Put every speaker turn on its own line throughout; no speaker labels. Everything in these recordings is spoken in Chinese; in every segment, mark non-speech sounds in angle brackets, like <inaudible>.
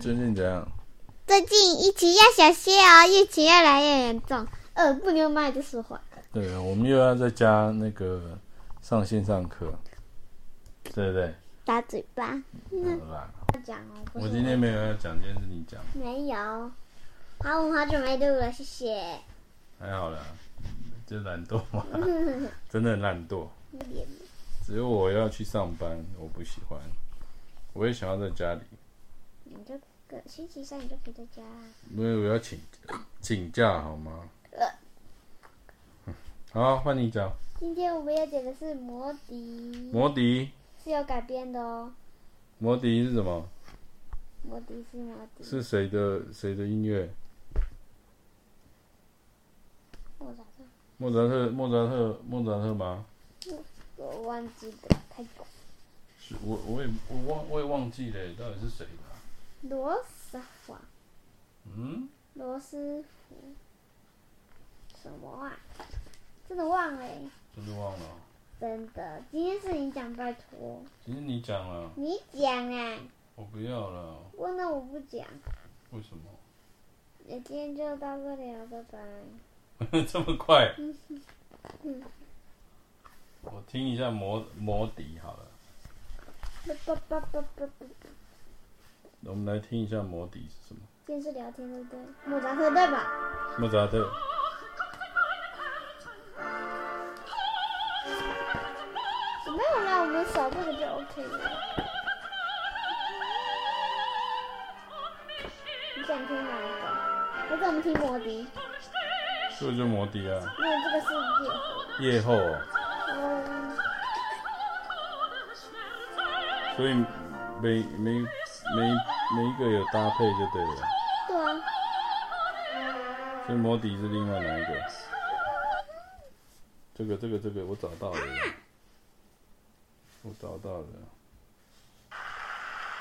最近怎样？
最近疫情要小心哦，疫情越来越严重。呃，不能卖就说话。
对，我们又要在家那个上线上课，对不对？
打嘴巴。
嗯，好吧。
讲哦。
我今天没有要讲，今天是你讲。
没有。好，我好久没录了，谢谢。
还好啦，就懒惰嘛，<laughs> 真的很懒惰。只有我要去上班，我不喜欢。我也想要在家
里。星期三你就可以在家。
没有，我要请请假好吗？呃、好，换你讲。
今天我们要讲的是魔笛。
魔笛
是有改编的哦。
魔笛是什么？
魔笛是魔笛。
是谁的谁的音乐？
莫扎特。
莫扎特，莫扎特，莫扎特吗？
我，我忘记了，太久。
是我我也我忘我也忘记了，到底是谁？
罗斯福。
嗯。罗
斯福。什么啊？真的忘了。
真的忘了。
真的，今天是你讲，拜托。
今天你讲了。
你讲啊。
我不要了。
问了我不讲。
为什么？
那今天就到这里了，拜拜。<laughs>
这么快？<laughs> 我听一下魔魔笛好了。<laughs> 我们来听一下魔笛是什么？
电视聊天对不对？莫扎特对吧？
莫扎特。
没有啦，我们扫这个就 OK 了。你想听哪一个？不是我们听魔笛。
这个就魔笛啊。
那这个是夜后。
夜后哦。
嗯。
所以每每每每一个有搭配就对了。
对啊。
所以魔笛是另外哪一个？这个这个这个我找到了。我找到了。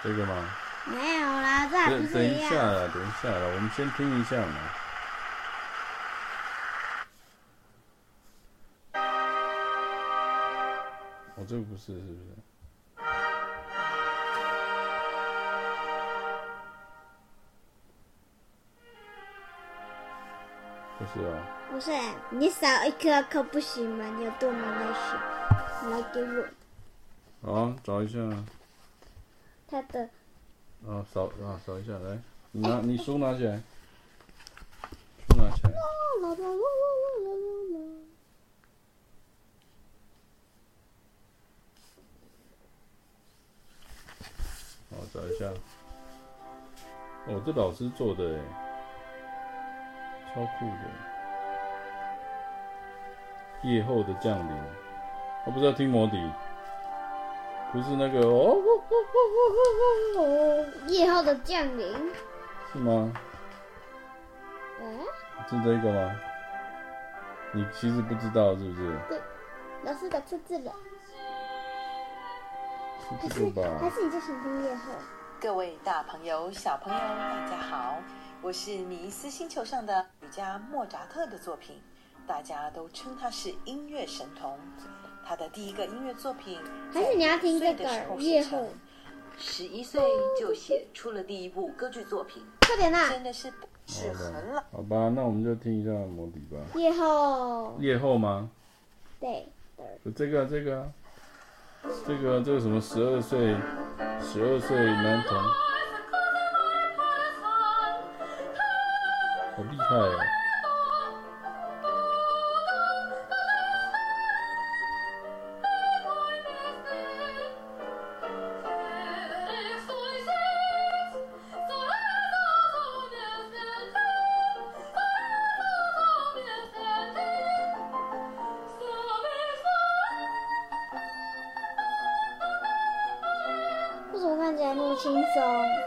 这个吗？
没有啦，这。
等一下啦，等一下啦，我们先听一下嘛。我、哦、这个不是，是不是？是啊。
不是，你少一颗可不行吗？你有多么内向？来给我。
好，找一下。
他的。
啊，扫啊，扫一下，来，你拿，你书拿起来。书拿起来。好，找一下。哦，这老师做的哎，超酷的。夜后的降临，我不知道听魔笛，不是那个哦，
夜后的降临，
是吗？
嗯？
是这个吗？你其实不知道是不是？
对，老师打错字了。
是这个吧？
还是你就想听夜后？
各位大朋友、小朋友，大家好，我是米斯星球上的雨家莫扎特的作品。大家都称他是音乐神童，他的第一个音乐作品
还是你要听这个夜后，
十一岁就写出了第一部歌剧作品，
快点呐！
真的是是很老。
好吧，那我们就听一下魔笛吧。
夜后。
夜后吗？
对。
这个这个，这个这个什么十二岁，十二岁男童，好厉害哦！
轻松，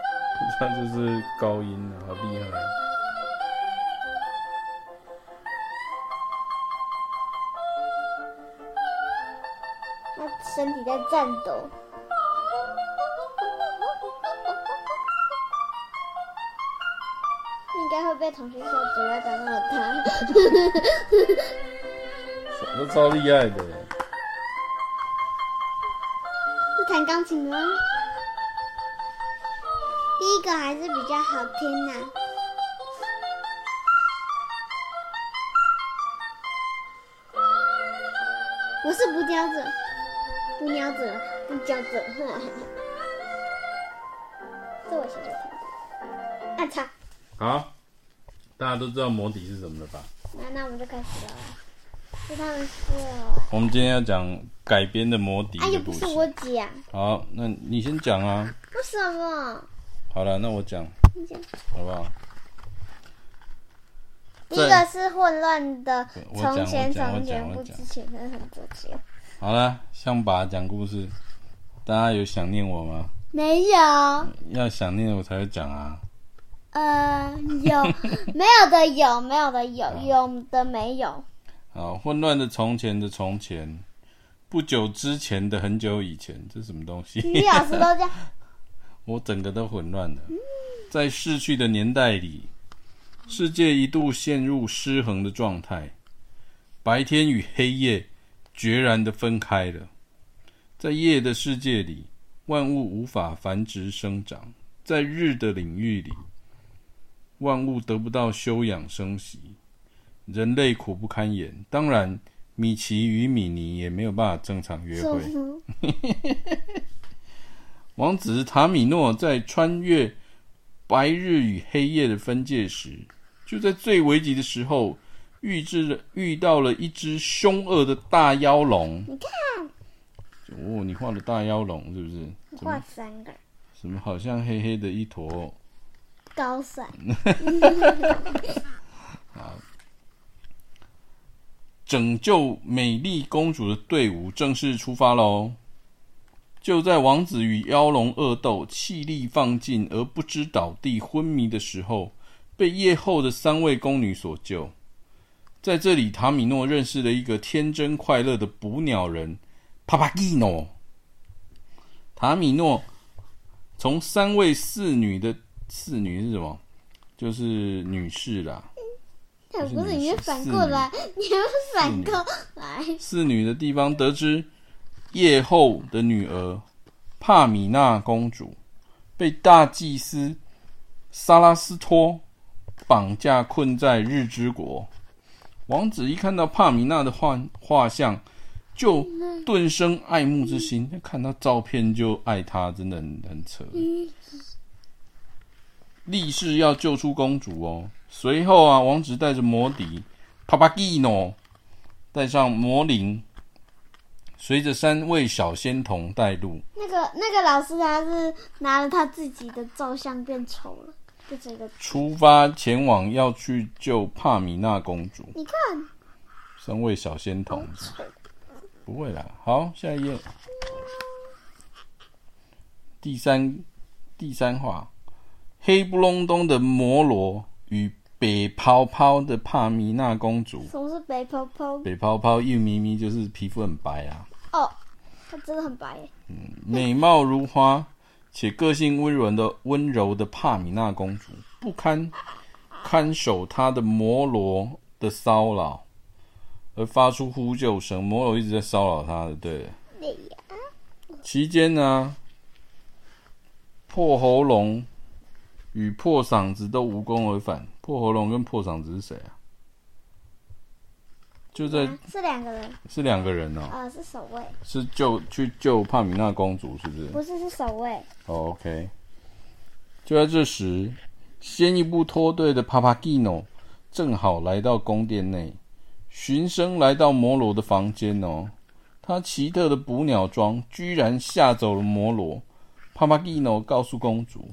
<laughs>
他就是高音，好厉害。
在颤抖，应该会被同学笑嘴巴长那么长。
都超厉害的。
是弹钢琴吗？第一个还是比较好听呐、啊。我是不叼者，不叼者，不叼者。这我先听。啊擦！
好，大家都知道魔笛是什么了吧？
那那我们就开始了。是他们是。
我们今天要讲改编的魔笛。哎，又
不是我讲。
好，那你先讲啊。
为什么？
好了，那我讲。你讲。好不好？
第一个是混乱的，从前从前不知前的很多前。
好了，象拔讲故事，大家有想念我吗？
没有。
要想念我才会讲啊。
呃，有，<laughs> 没有的有，没有的有，有的没有。
好，混乱的从前的从前，不久之前的很久以前，这是什么东西？
李老师都这样。<laughs>
我整个都混乱了，在逝去的年代里。世界一度陷入失衡的状态，白天与黑夜决然的分开了。在夜的世界里，万物无法繁殖生长；在日的领域里，万物得不到休养生息，人类苦不堪言。当然，米奇与米妮也没有办法正常约会。<laughs> 王子塔米诺在穿越白日与黑夜的分界时，就在最危急的时候，遇至了遇到了一只凶恶的大妖龙。
你看，
哦，你画的大妖龙是不是？
画三个。
什么？好像黑黑的一坨。
高山。<laughs>
好，拯救美丽公主的队伍正式出发喽！就在王子与妖龙恶斗，气力放尽而不知倒地昏迷的时候。被夜后的三位宫女所救，在这里，塔米诺认识了一个天真快乐的捕鸟人帕帕基诺。塔米诺从三位侍女的侍女是什么？就是女士啦。
他不是你反过来，你要反过来。
侍女的地方得知，夜后的女儿帕米娜公主被大祭司萨拉斯托。绑架困在日之国，王子一看到帕米娜的画画像，就顿生爱慕之心。看到照片就爱她，真的很很扯。立誓要救出公主哦。随后啊，王子带着魔笛帕帕基诺，带上魔铃，随着三位小仙童带路。
那个那个老师他是拿了他自己的照相变丑了。
出发前往要去救帕米娜公主。
你看，
三位小仙童，不会啦。好，下一页。第三第三话，黑不隆咚的摩罗与北泡泡的帕米娜公主。
什么是白泡泡？
白泡泡，又咪咪，就是皮肤很白啊。
哦，她真的很白。
嗯，美貌如花。且个性温柔的温柔的帕米娜公主不堪看守她的摩罗的骚扰，而发出呼救声。摩罗一直在骚扰她的，对。期间呢，破喉咙与破嗓子都无功而返。破喉咙跟破嗓子是谁啊？就在、啊、
是两个人，
是两个人哦。
啊、呃，是守卫，
是救去救帕米娜公主，是不是？
不是，是守卫。
Oh, OK。就在这时，先一步脱队的帕帕基诺正好来到宫殿内，循声来到摩罗的房间哦。他奇特的捕鸟装居然吓走了摩罗。帕帕基诺告诉公主，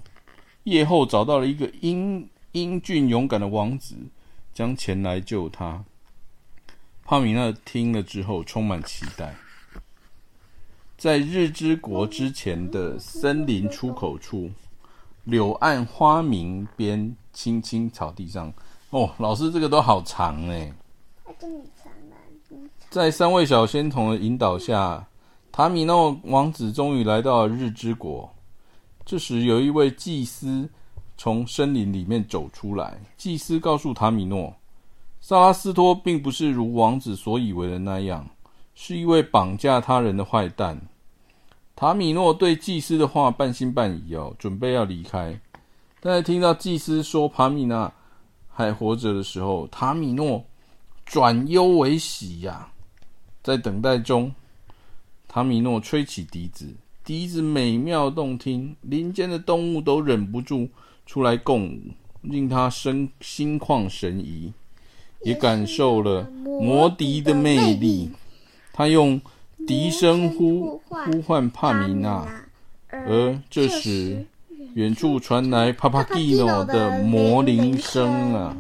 夜后找到了一个英英俊勇敢的王子，将前来救他。帕米娜听了之后充满期待，在日之国之前的森林出口处，柳暗花明边青青草地上。哦，老师这个都好长哎。在三位小仙童的引导下，塔米诺王子终于来到了日之国。这时，有一位祭司从森林里面走出来。祭司告诉塔米诺。萨拉斯托并不是如王子所以为的那样，是一位绑架他人的坏蛋。塔米诺对祭司的话半信半疑哦，准备要离开。但在听到祭司说帕米娜还活着的时候，塔米诺转忧为喜呀、在等待中，塔米诺吹起笛子，笛子美妙动听，林间的动物都忍不住出来共舞，令他生心旷神怡，也感受了魔笛的魅力。他用笛声呼呼唤帕米娜，而这时远处传来帕帕基诺的魔铃声啊，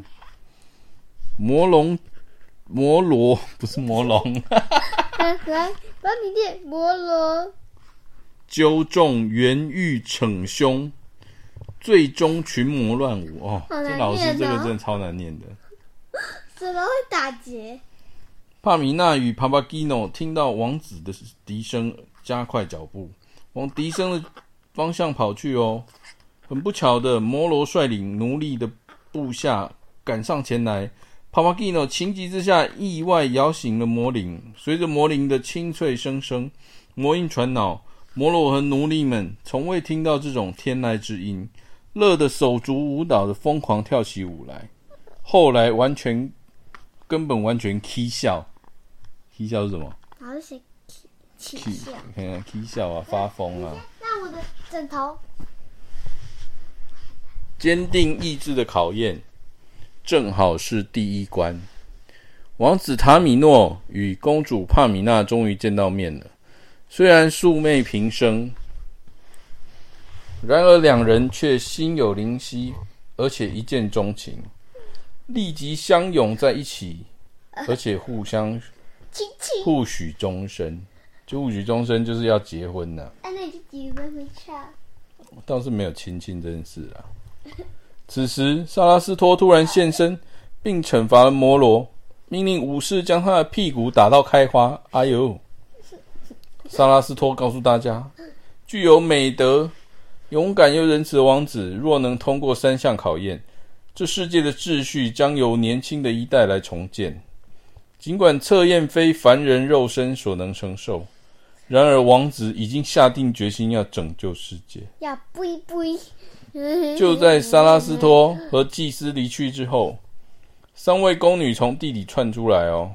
魔龙。摩罗不是魔
龙，来你念摩罗。
纠众原欲逞凶，最终群魔乱舞。哦，哦这老师这个真的超难念的。
怎么会打结？
帕米娜与帕帕基诺听到王子的笛声，加快脚步往笛声的方向跑去。哦，很不巧的，摩罗率领奴隶的部下赶上前来。帕帕基诺情急之下，意外摇醒了魔铃。随着魔铃的清脆声声，魔音传脑，摩罗和奴隶们从未听到这种天籁之音，乐得手足舞蹈的疯狂跳起舞来。后来完全根本完全 k 笑，k 笑是什么？
好像是起起笑，
看看起笑啊，发疯啊！
那我的枕头，
坚定意志的考验。正好是第一关，王子塔米诺与公主帕米娜终于见到面了。虽然素昧平生，然而两人却心有灵犀，而且一见钟情，立即相拥在一起，而且互相
亲亲，
互许终身。就互许终身，就是要结婚了。
那你就结婚没差？
倒是没有亲亲这件事啊。此时，萨拉斯托突然现身，并惩罚了摩罗，命令武士将他的屁股打到开花。哎呦！萨拉斯托告诉大家，具有美德、勇敢又仁慈的王子，若能通过三项考验，这世界的秩序将由年轻的一代来重建。尽管测验非凡人肉身所能承受，然而王子已经下定决心要拯救世界。
要不不。
就在萨拉斯托和祭司离去之后，三位宫女从地里窜出来哦，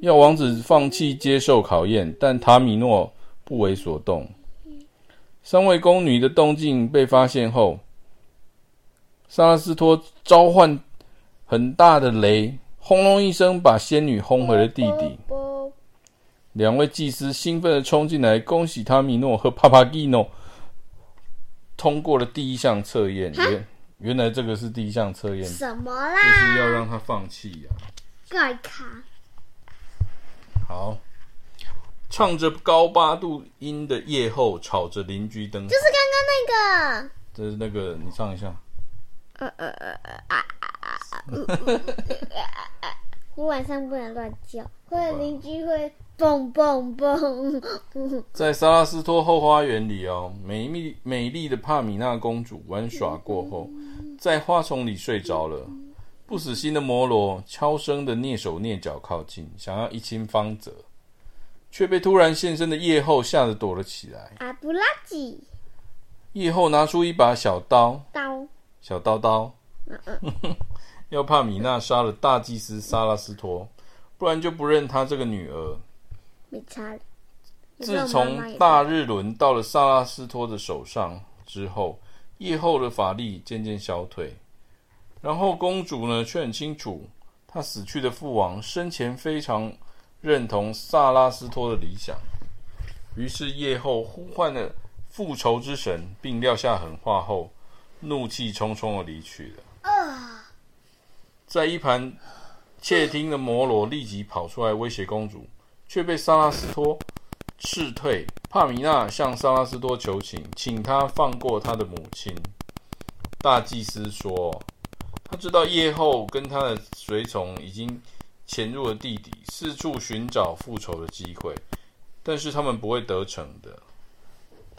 要王子放弃接受考验，但塔米诺不为所动。三位宫女的动静被发现后，萨拉斯托召唤很大的雷，轰隆一声把仙女轰回了地底。两位祭司兴奋地冲进来，恭喜塔米诺和帕帕基诺。通过了第一项测验，原原来这个是第一项测验，
什么啦？
就是要让他放弃呀、啊。
盖卡。
好，唱着高八度音的夜后，吵着邻居灯，
就是刚刚那个。
这是那个，你唱一下。呃呃呃啊啊
啊！我晚上不能乱叫，或者邻居会。蹦蹦蹦！
在萨拉斯托后花园里哦，美丽美丽的帕米娜公主玩耍过后，在花丛里睡着了。不死心的摩罗悄声的蹑手蹑脚靠近，想要一亲芳泽，却被突然现身的夜后吓得躲了起来。
阿布拉吉！
夜后拿出一把小刀，
刀，
小刀刀，<laughs> 要帕米娜杀了大祭司萨拉斯托，不然就不认他这个女儿。
没差。
自从大日轮到了萨拉斯托的手上之后，夜后的法力渐渐消退。然后公主呢，却很清楚，她死去的父王生前非常认同萨拉斯托的理想。于是夜后呼唤了复仇之神，并撂下狠话后，怒气冲冲的离去了。在一旁窃听的摩罗立即跑出来威胁公主。却被萨拉斯托斥退。帕米娜向萨拉斯托求情，请他放过他的母亲。大祭司说：“他知道夜后跟他的随从已经潜入了地底，四处寻找复仇的机会，但是他们不会得逞的。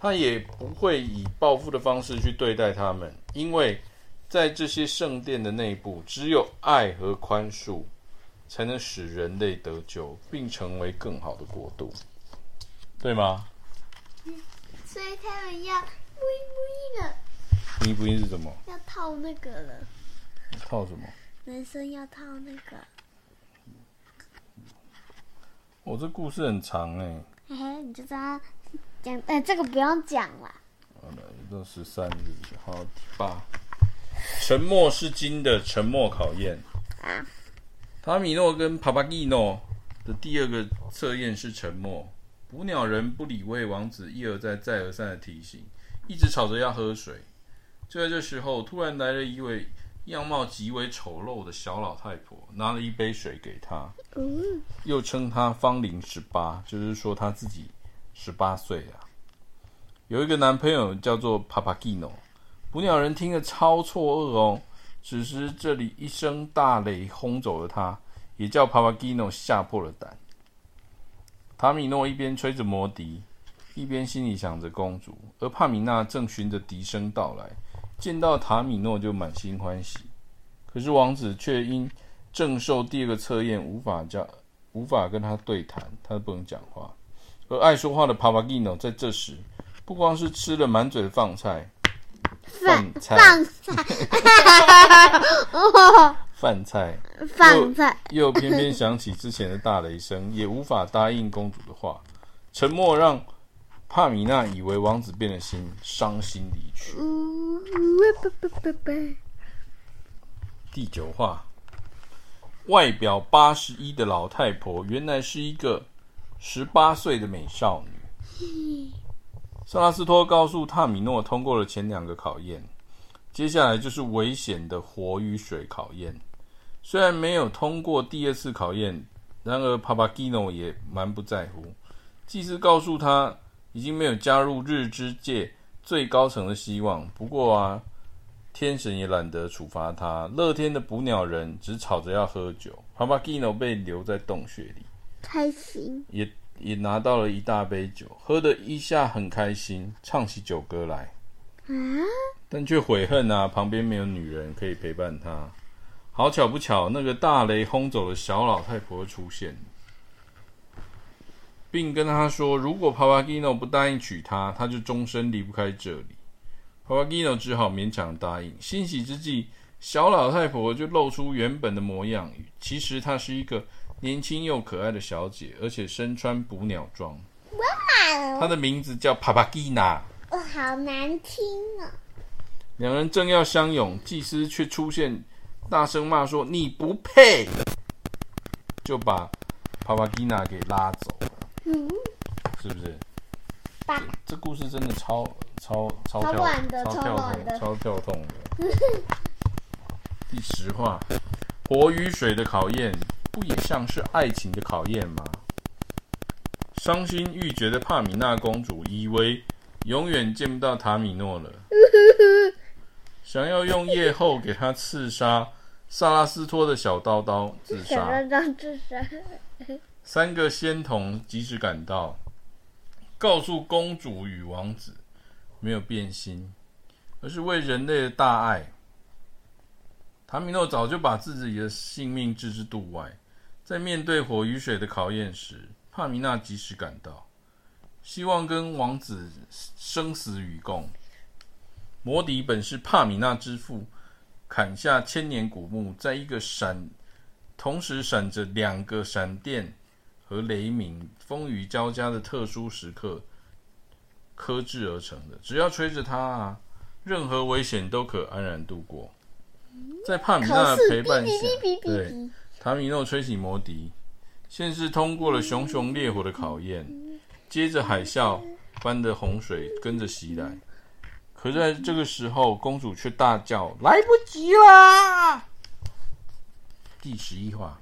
他也不会以报复的方式去对待他们，因为在这些圣殿的内部，只有爱和宽恕。”才能使人类得救，并成为更好的国度，对吗？
所以他们要不一不一的。
拼不拼是什么？
要套那个了。
套什么？
男生要套那个。
我、哦、这故事很长哎。
嘿嘿，你就知道讲，哎，这个不用讲了。
好了，都十三？好，第八。沉默是金的沉默考验。啊。塔米诺跟帕帕基诺的第二个测验是沉默。捕鸟人不理会王子一而再、再而三的提醒，一直吵着要喝水。就在这时候，突然来了一位样貌极为丑陋的小老太婆，拿了一杯水给他，又称他芳龄十八，就是说他自己十八岁啊。有一个男朋友叫做帕帕基诺，捕鸟人听了超错愕哦。此时这里一声大雷轰走了他，也叫帕帕基诺吓破了胆。塔米诺一边吹着魔笛，一边心里想着公主，而帕米娜正循着笛声到来，见到塔米诺就满心欢喜。可是王子却因正受第二个测验，无法叫无法跟他对谈，他不能讲话。而爱说话的帕帕基诺在这时，不光是吃了满嘴的饭菜，饭菜，饭菜。饭菜，<laughs> 饭菜又，又偏偏想起之前的大雷声，也无法答应公主的话。沉默让帕米娜以为王子变了心，伤心离去。第九话，外表八十一的老太婆，原来是一个十八岁的美少女。萨拉斯托告诉塔米诺，通过了前两个考验，接下来就是危险的火与水考验。虽然没有通过第二次考验，然而帕帕基诺也蛮不在乎。祭司告诉他，已经没有加入日之界最高层的希望。不过啊，天神也懒得处罚他。乐天的捕鸟人只吵着要喝酒，帕帕基诺被留在洞穴里，开心，也也拿到了一大杯酒，喝的一下很开心，唱起酒歌来。嗯，但却悔恨啊，旁边没有女人可以陪伴他。好巧不巧，那个大雷轰走的小老太婆出现，并跟他说：“如果帕帕基诺不答应娶她，他就终身离不开这里。”帕帕基诺只好勉强答应。欣喜之际，小老太婆就露出原本的模样。其实她是一个年轻又可爱的小姐，而且身穿捕鸟装。哇！她的名字叫帕帕基娜。
哦，好难听啊！
两人正要相拥，祭司却出现。大声骂说：“你不配！”就把帕帕基娜给拉走了，嗯、是不是？这，这故事真的超超超跳超跳痛，超跳痛的。<laughs> 第十话，火与水的考验，不也像是爱情的考验吗？伤心欲绝的帕米娜公主依偎永远见不到塔米诺了。<laughs> 想要用夜后给他刺杀萨拉斯托的小刀刀 <laughs> 自杀。自杀。三个仙童及时赶到，告诉公主与王子，没有变心，而是为人类的大爱。塔米诺早就把自己的性命置之度外，在面对火与水的考验时，帕米娜及时赶到，希望跟王子生死与共。魔笛本是帕米娜之父砍下千年古木，在一个闪，同时闪着两个闪电和雷鸣、风雨交加的特殊时刻刻制而成的。只要吹着它啊，任何危险都可安然度过。在帕米娜的陪伴下，对塔米诺吹起魔笛，先是通过了熊熊烈火的考验，接着海啸般的洪水跟着袭来。可在这个时候，公主却大叫：“来不及啦！”第十一话，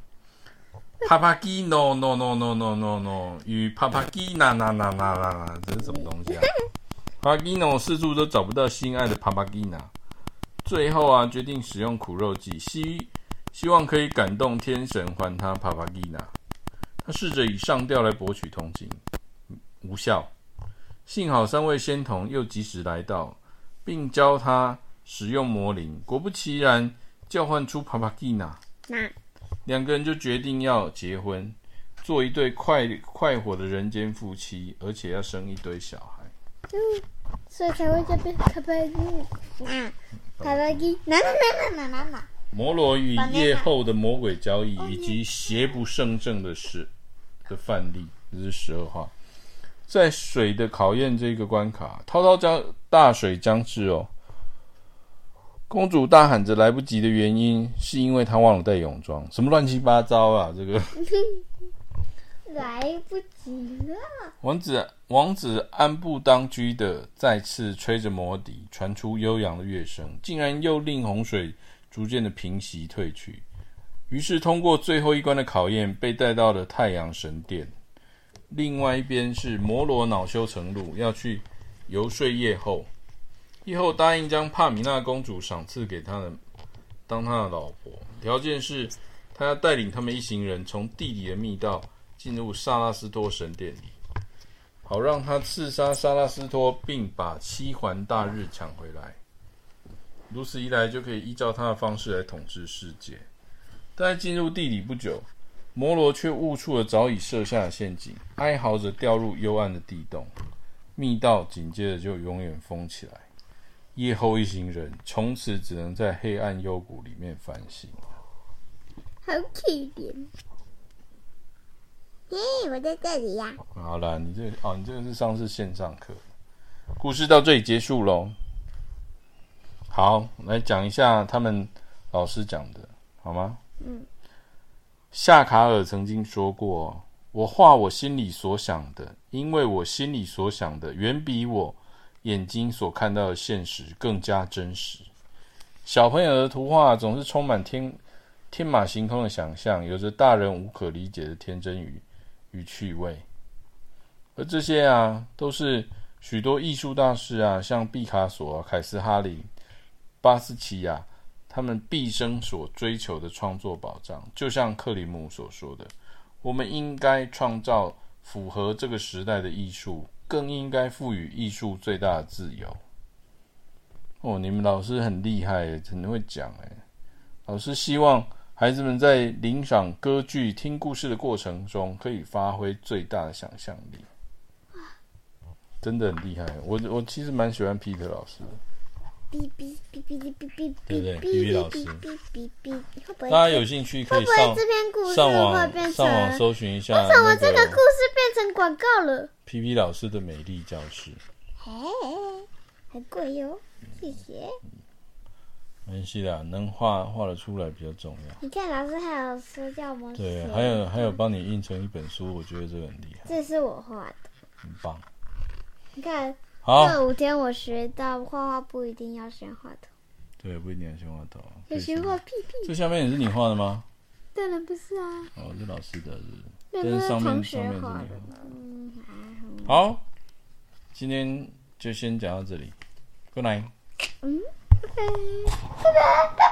帕帕基诺诺诺诺诺诺诺与帕帕基娜娜娜娜娜，这是什么东西啊？帕帕基诺四处都找不到心爱的帕帕基娜，最后啊，决定使用苦肉计，希希望可以感动天神还他帕帕基娜。他试着以上吊来博取同情，无效。幸好三位仙童又及时来到。并教他使用魔灵，果不其然，叫唤出帕帕基娜。那两个人就决定要结婚，做一对快快活的人间夫妻，而且要生一堆小孩。
嗯，所以才会叫帕帕基啊，帕帕基，哪哪哪哪哪哪？
摩罗与夜后的魔鬼交易，以及邪不胜正的事的范例，这是十二话。在水的考验这个关卡，滔滔江大水将至哦。公主大喊着来不及的原因，是因为她忘了带泳装。什么乱七八糟啊！这个 <laughs>
来不及了。
王子王子安步当车的再次吹着魔笛，传出悠扬的乐声，竟然又令洪水逐渐的平息退去。于是，通过最后一关的考验，被带到了太阳神殿。另外一边是摩罗恼羞成怒，要去游说叶后。叶后答应将帕米娜公主赏赐给他的，当他的老婆，条件是他要带领他们一行人从地底的密道进入萨拉斯托神殿里，好让他刺杀萨拉斯托，并把七环大日抢回来。如此一来，就可以依照他的方式来统治世界。但在进入地底不久，摩罗却误触了早已设下的陷阱，哀嚎着掉入幽暗的地洞，密道紧接着就永远封起来。夜后一行人从此只能在黑暗幽谷里面反省。
好可怜！嘿，我在这里呀。
好了，你这个、哦，你这个是上次线上课。故事到这里结束喽。好，来讲一下他们老师讲的，好吗？嗯。夏卡尔曾经说过：“我画我心里所想的，因为我心里所想的远比我。”眼睛所看到的现实更加真实。小朋友的图画总是充满天天马行空的想象，有着大人无可理解的天真与与趣味。而这些啊，都是许多艺术大师啊，像毕卡索啊、凯斯哈林、巴斯奇亚，他们毕生所追求的创作保障。就像克里姆所说的：“我们应该创造符合这个时代的艺术。”更应该赋予艺术最大的自由。哦，你们老师很厉害，很会讲哎。老师希望孩子们在领赏歌剧、听故事的过程中，可以发挥最大的想象力。真的很厉害，我我其实蛮喜欢 Peter 老师的。哔哔哔哔哔哔哔，对不对？P P 老师。哔哔哔，大家有兴趣可以上上网上网搜寻一下。为什么这个故事变成广告了？P P 老师的美丽教室，
嘿，很贵哟，谢谢。
没关系的，能画画得出来比较重要。
你看，老师还有说叫我
对，还有还有帮你印成一本书，我觉得这个很厉害。
这是我画的，
很棒。
你看，
好，
这五天我学到画画不一定要先画头。
对，不一定要先画头。
也学画屁屁。
这下面也是你画的吗？
当然不是啊。
哦，是老师的，是。
但是上面上面是你的。
好，今天就先讲到这里，Good night。
嗯，拜拜，拜拜。